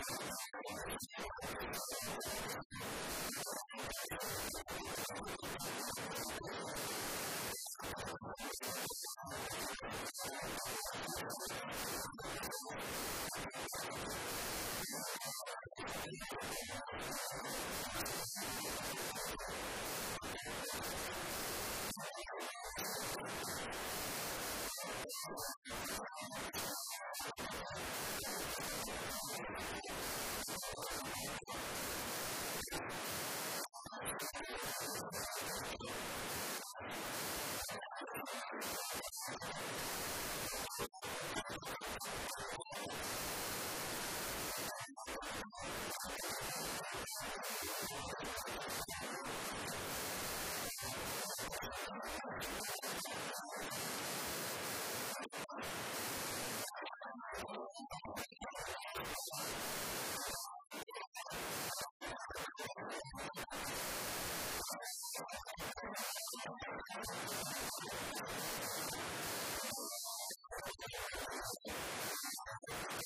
you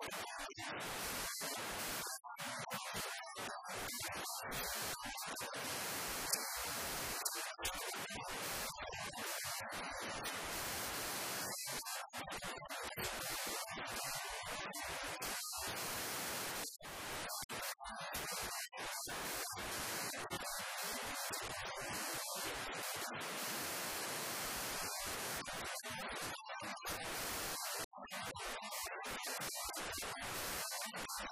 はい。よ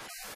し!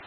you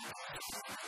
よし!